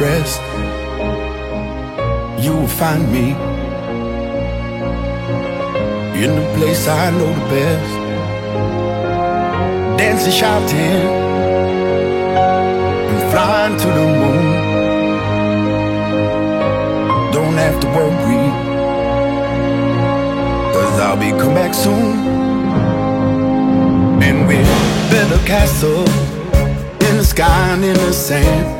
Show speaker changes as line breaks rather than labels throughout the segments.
rest, you will find me in the place I know the best, dancing, shouting, and flying to the moon. Don't have to worry, cause I'll be come back soon. And we'll build a castle in the sky and in the sand.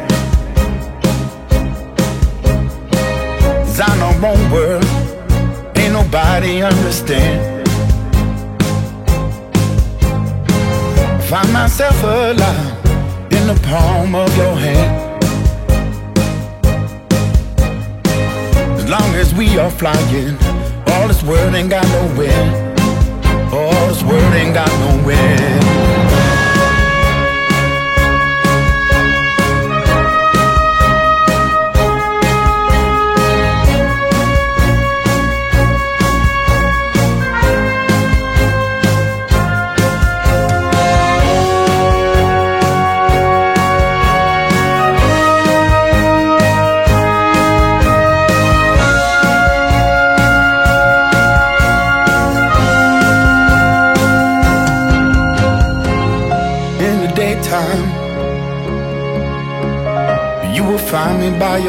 Design our own world, ain't nobody understand. Find myself alive in the palm of your hand. As long as we are flying, all this world ain't got nowhere. All this world ain't got nowhere.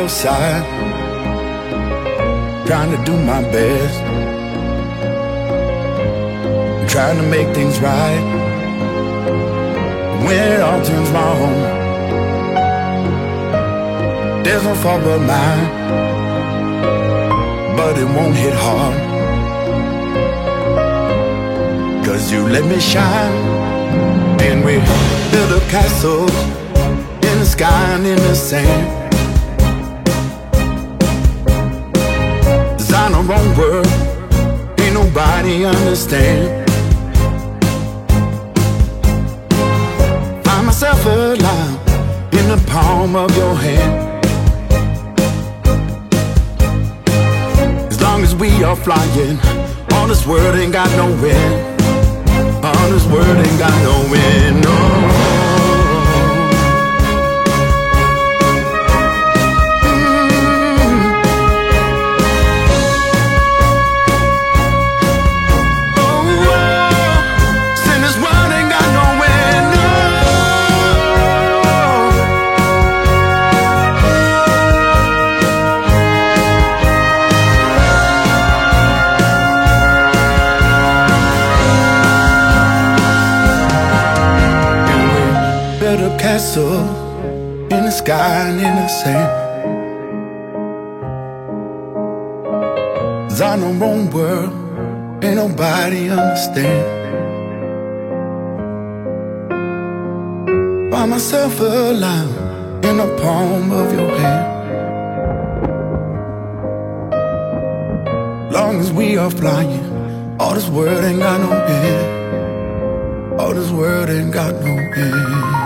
Your side, trying to do my best, trying to make things right. When it all turns wrong, there's no fault but mine, but it won't hit hard. Cause you let me shine, and we build a castle in the sky and in the sand. World, ain't nobody understand. Find myself alive in the palm of your hand. As long as we are flying, all this world ain't got no end. All this world ain't got no end, no. Castle in the sky and in the sand. Cause I know wrong world, ain't nobody understand. Find myself alive in the palm of your hand. Long as we are flying, all this world ain't got no end. All this world ain't got no end.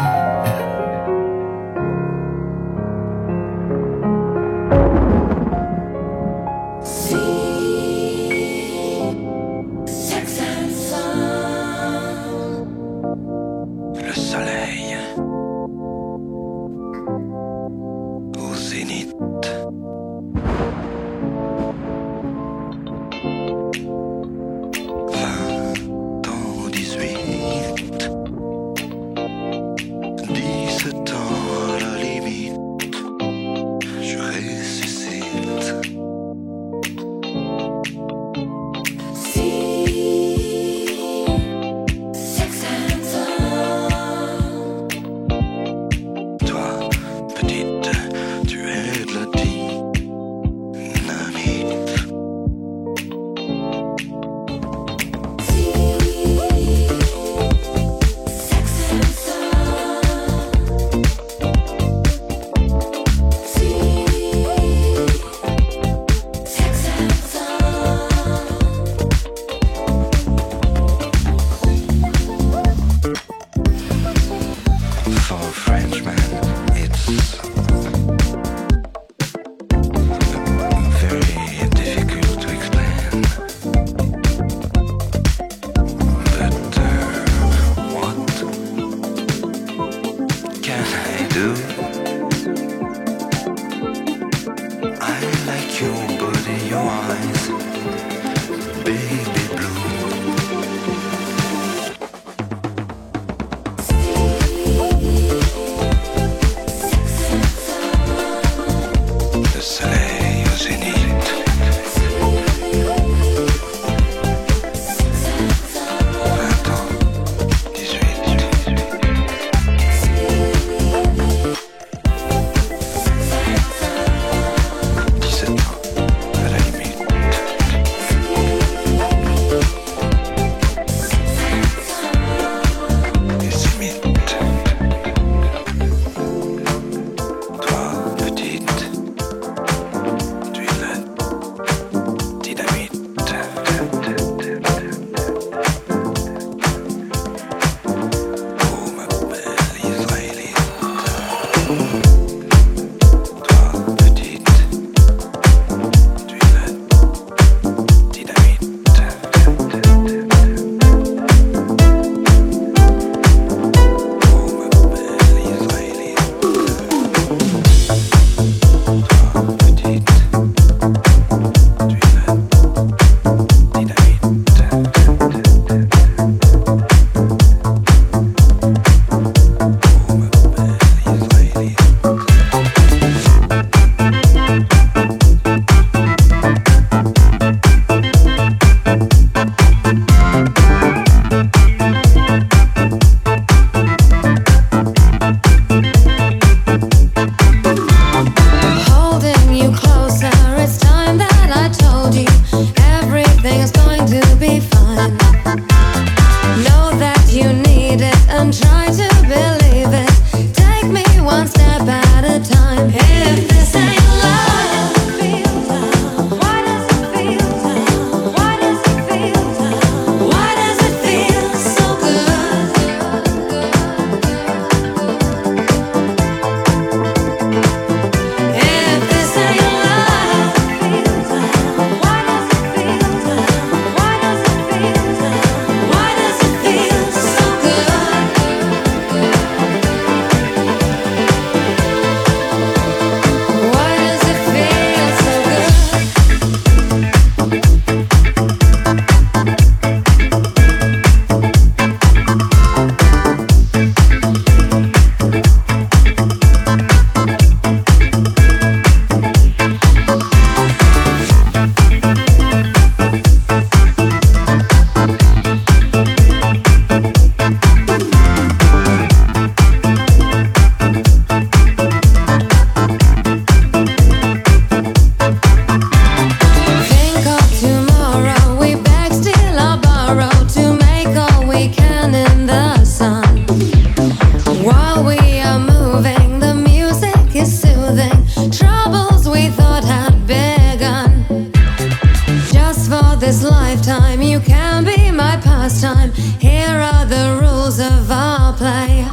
this lifetime. You
can be
my pastime. Here are the rules of our play.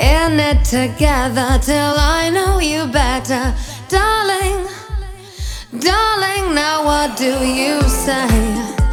In it together till I know you better, darling. Darling, now what do you say?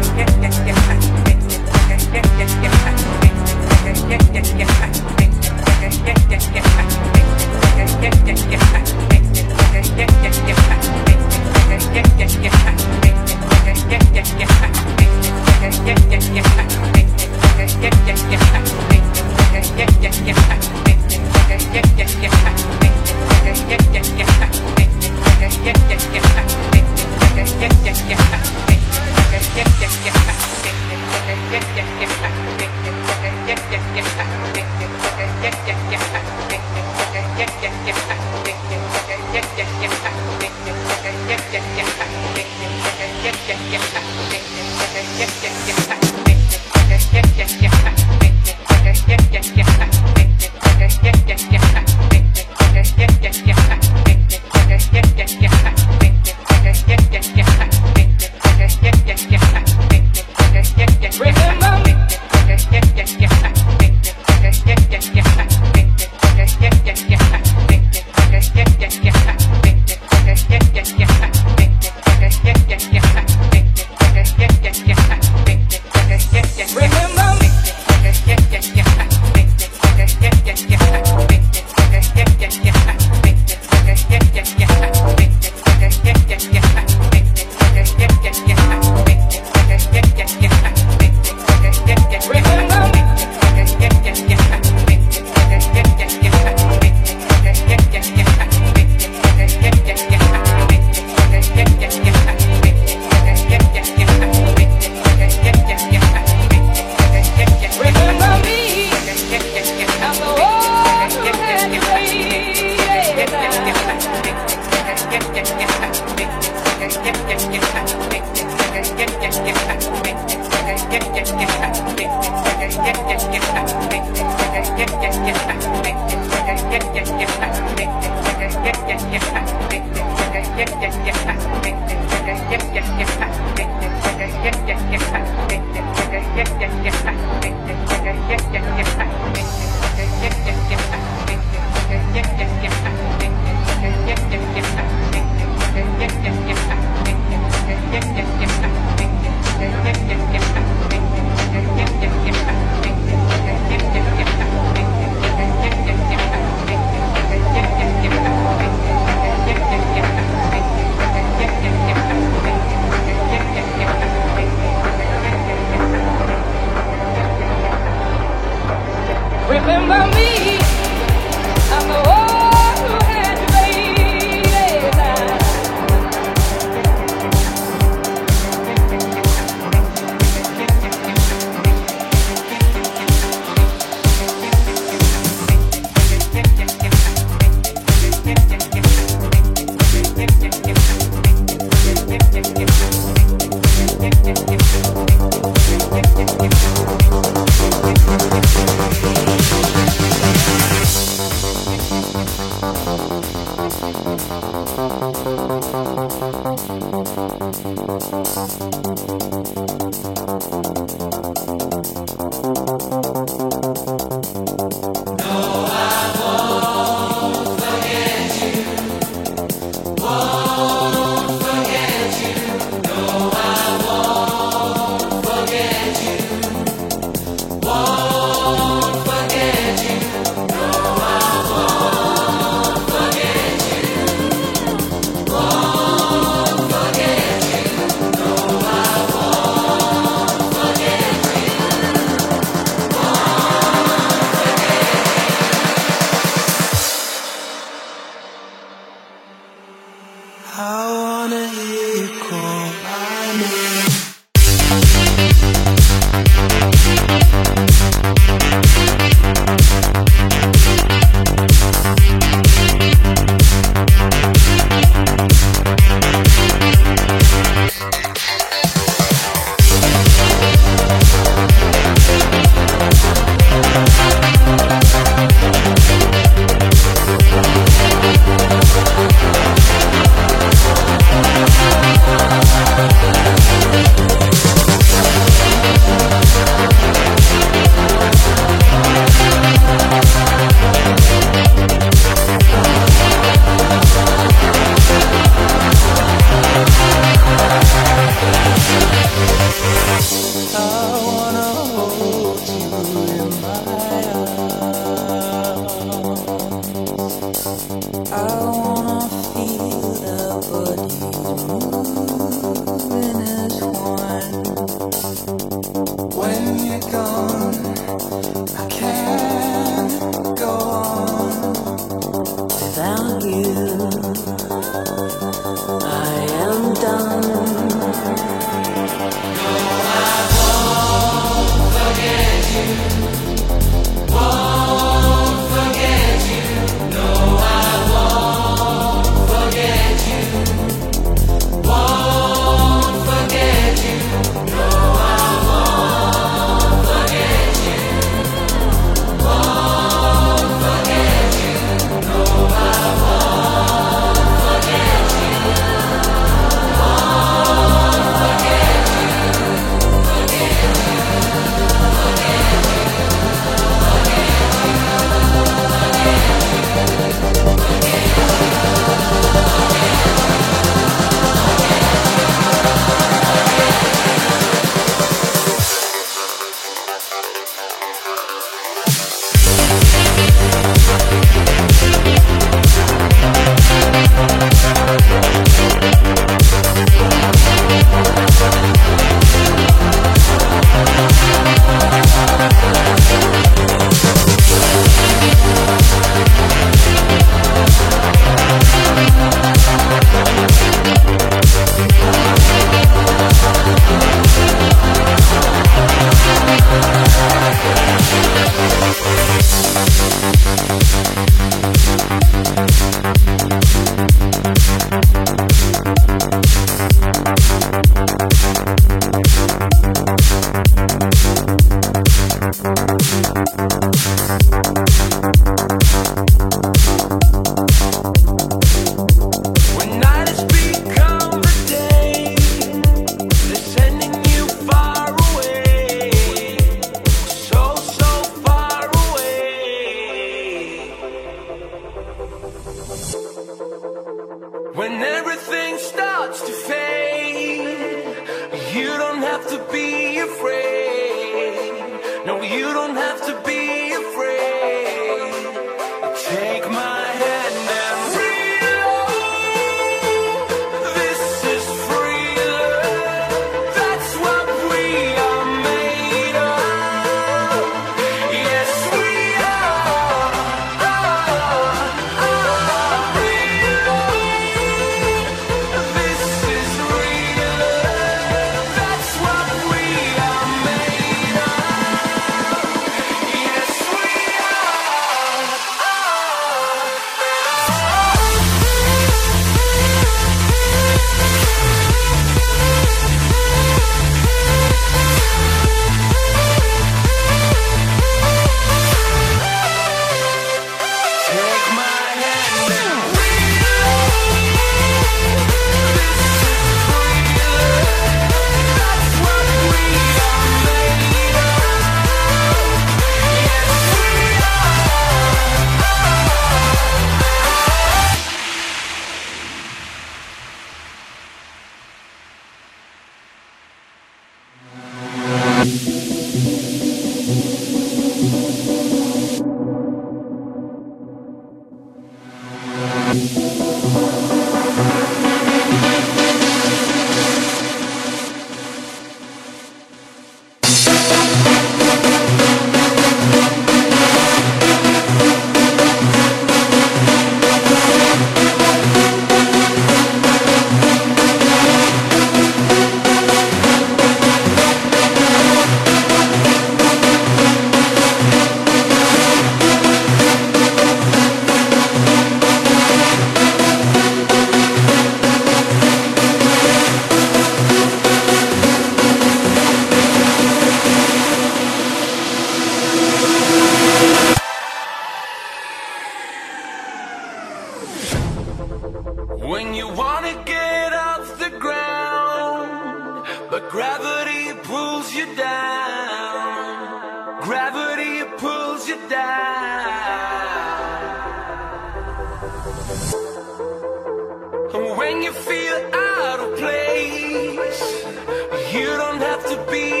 We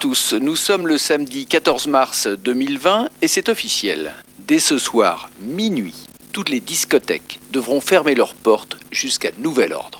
tous, nous sommes le samedi 14 mars 2020 et c'est officiel. Dès ce soir, minuit, toutes les discothèques devront fermer leurs portes jusqu'à nouvel ordre.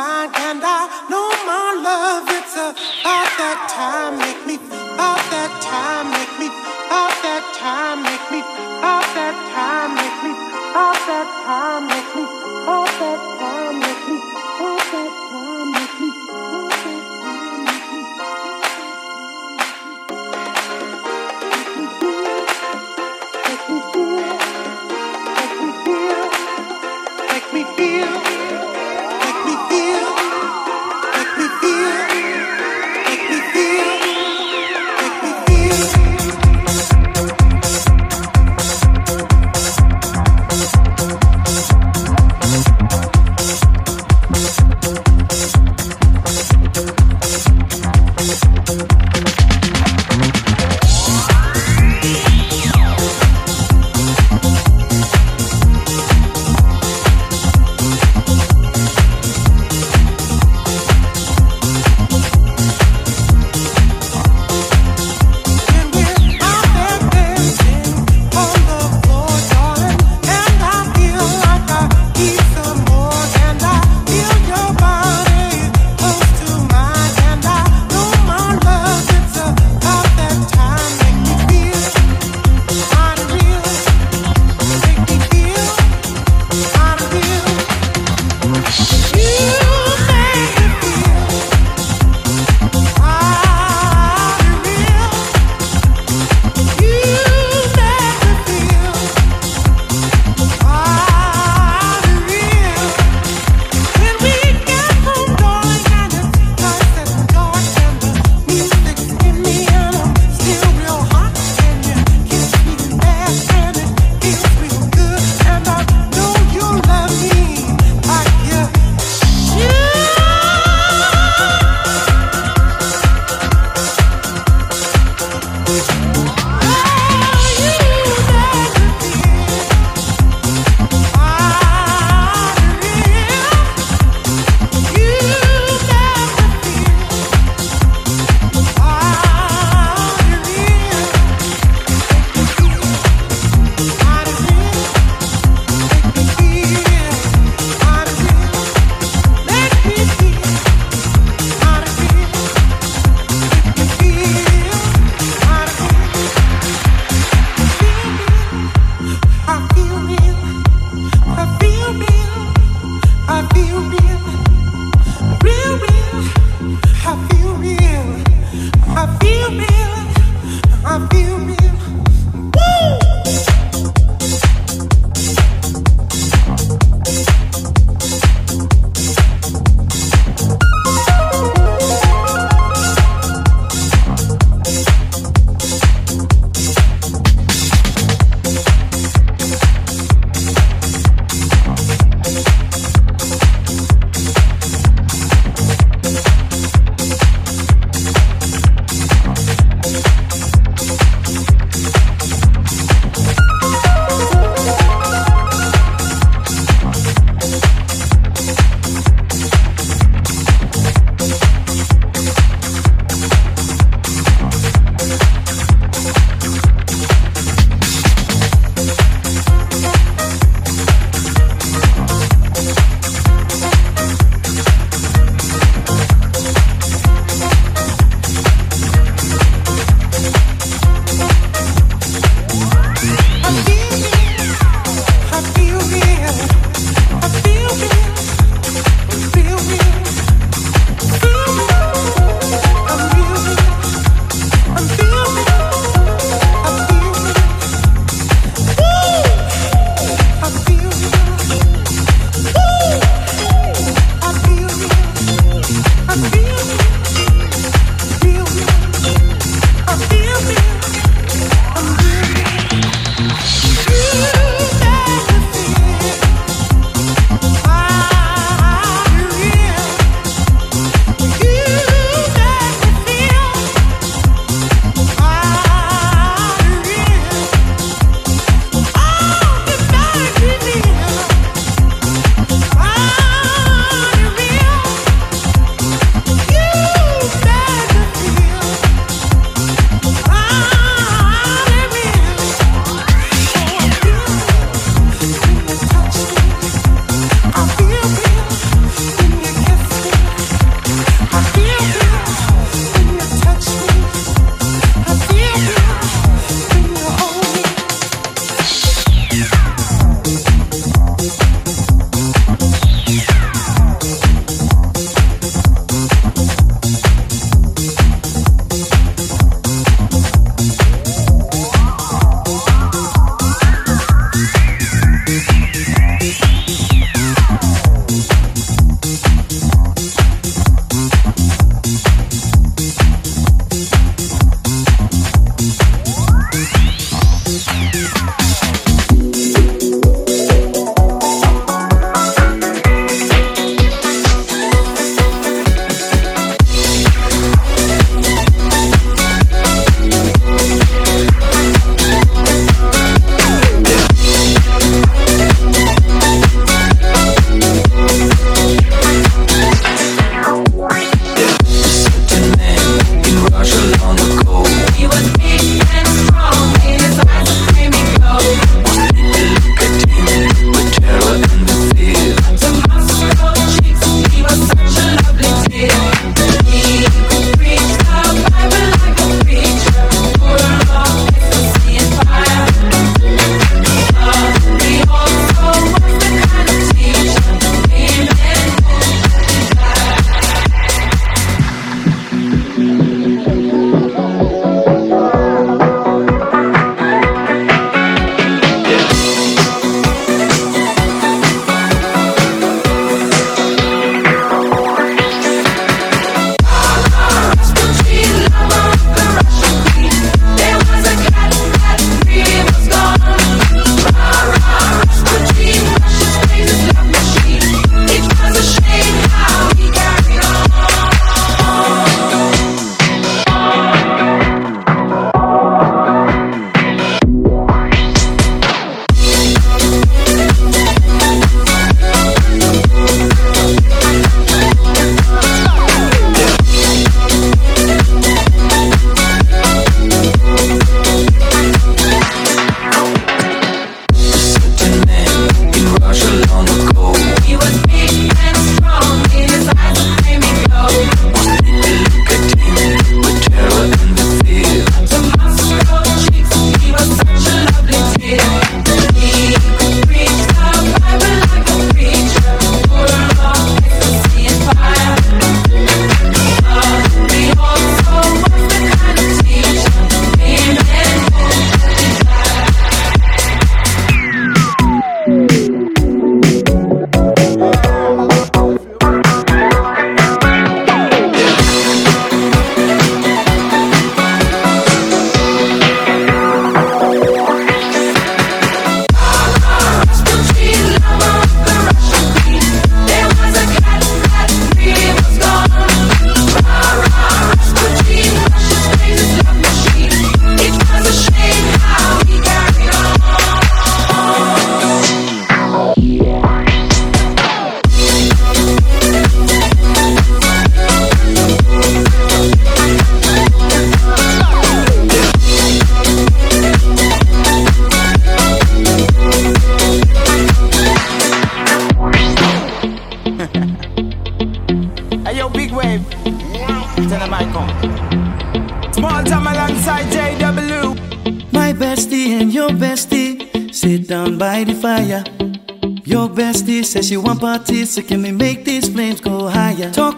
mind, and I know
my love. It's about that time.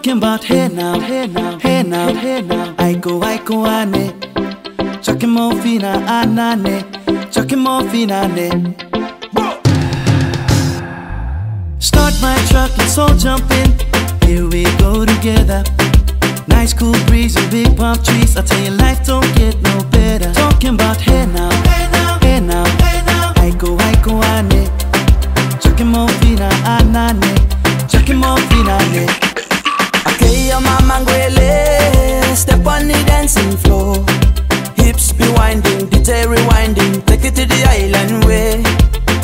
Talking about hey now, hey now, hey now, hey now. I go, I go, ane. Chucking more fina, ah, ah, anane. Chucking more fina, ah, ne. Start my truck, let's all jump in. Here we go together. Nice cool breeze and big palm trees. I tell you, life don't get no better. Talking about hey now, hey now, hey now, hey now. I go, I go, ane. Chucking more fina, anane. Chucking more fina, ne.
Okay, your mama ngwele Step on the dancing floor. Hips be winding, DJ rewinding Take it to the island way.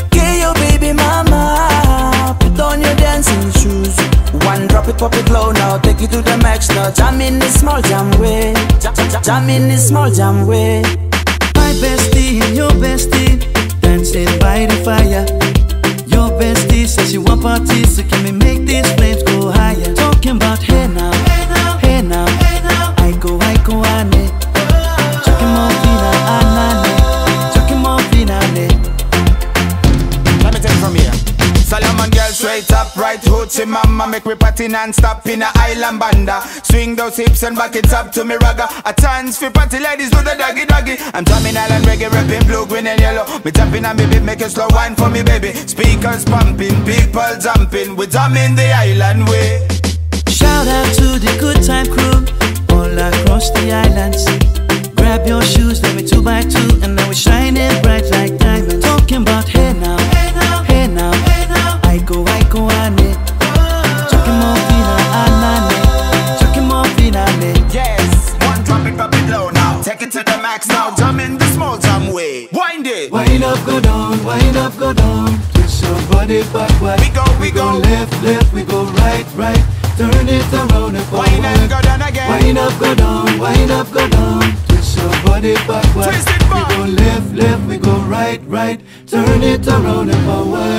Okay, your baby mama Put on your dancing shoes. One drop it, pop it low now Take it to the max now. Jam in the small jam way. Jam, jam, jam in the small jam way.
My bestie your bestie dancing by the fire. Your bestie says she want parties, so can we make these flames go higher? Talking about hey now, hey now, hey now. I go, I go, ane. Chucking more fina, anane. Chucking more fina.
Let me take it from here. Solomon girl straight up, right hoochie mama Make me party non-stop in a island banda Swing those hips and back it up to me ragga A chance for party ladies do the doggy doggy I'm drumming island reggae, rapping blue, green and yellow Me tapping on me beat, make a slow wine for me baby Speakers pumping, people jumping We drumming the island way
Shout out to the good time crew all across the islands. Grab your shoes, let me two by two, and now we're shining bright like diamonds. Talking about hey now, hey now, hey now, hey now. I go, I go, ane. Chucking more fina, anane. More fina.
Yes, one drop it, drop it low now Take it to the max now, jam in the small jam way Wind it
Wind up, go down, wind up, go down. Twist your body backward.
We go, we go.
left, left, we go right, right. Turn it around and forward.
Wind and go down again
Wind up, go down, wind up, go down. Twist your body backward.
Twist it back.
We go left, left, we go right, right. Turn it around and forward.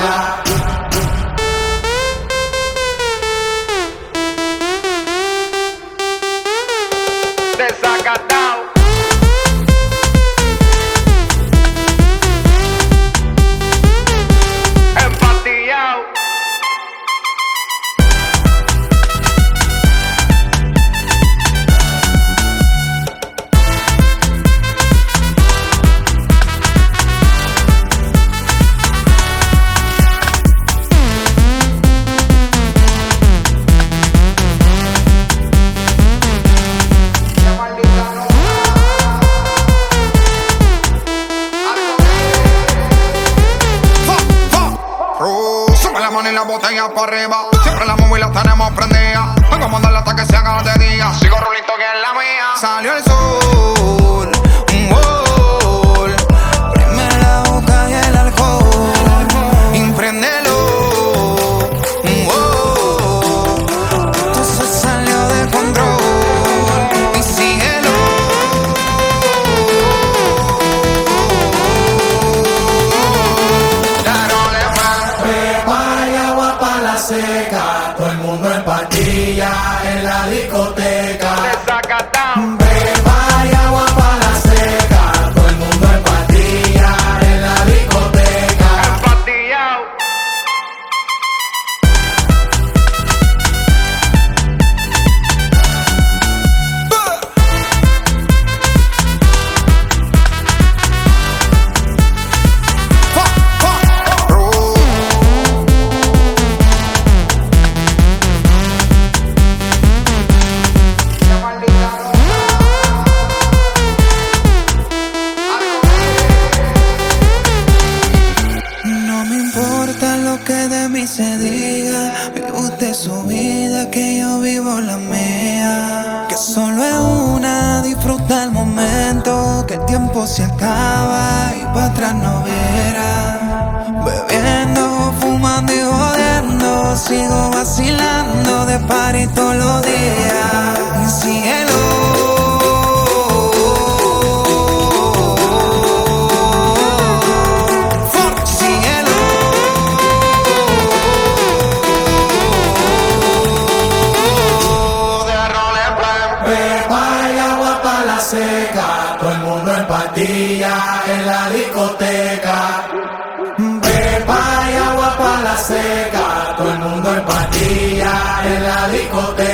Desacatado
botella para día en la discoteca. La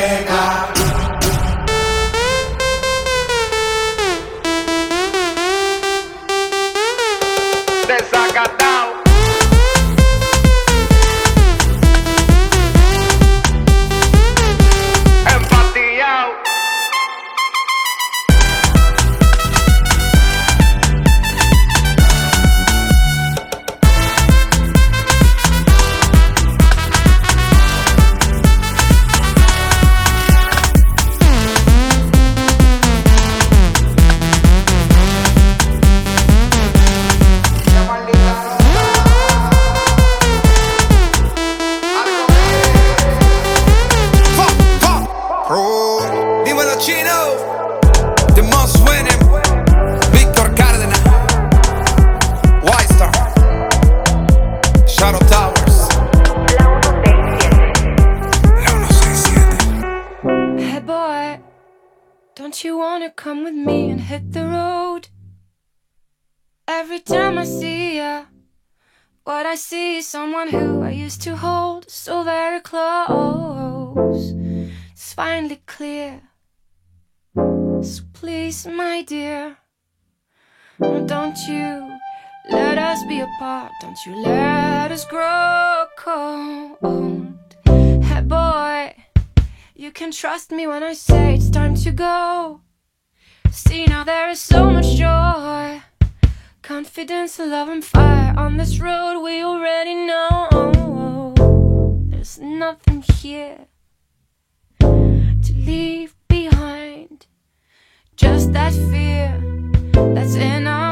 Don't you let
us be apart
Don't you let us grow cold. Hey boy, you can trust me when I say it's time to go. See now there is so much joy, confidence, love and fire on this road we already know. There's nothing here to leave behind, just that fear that's in our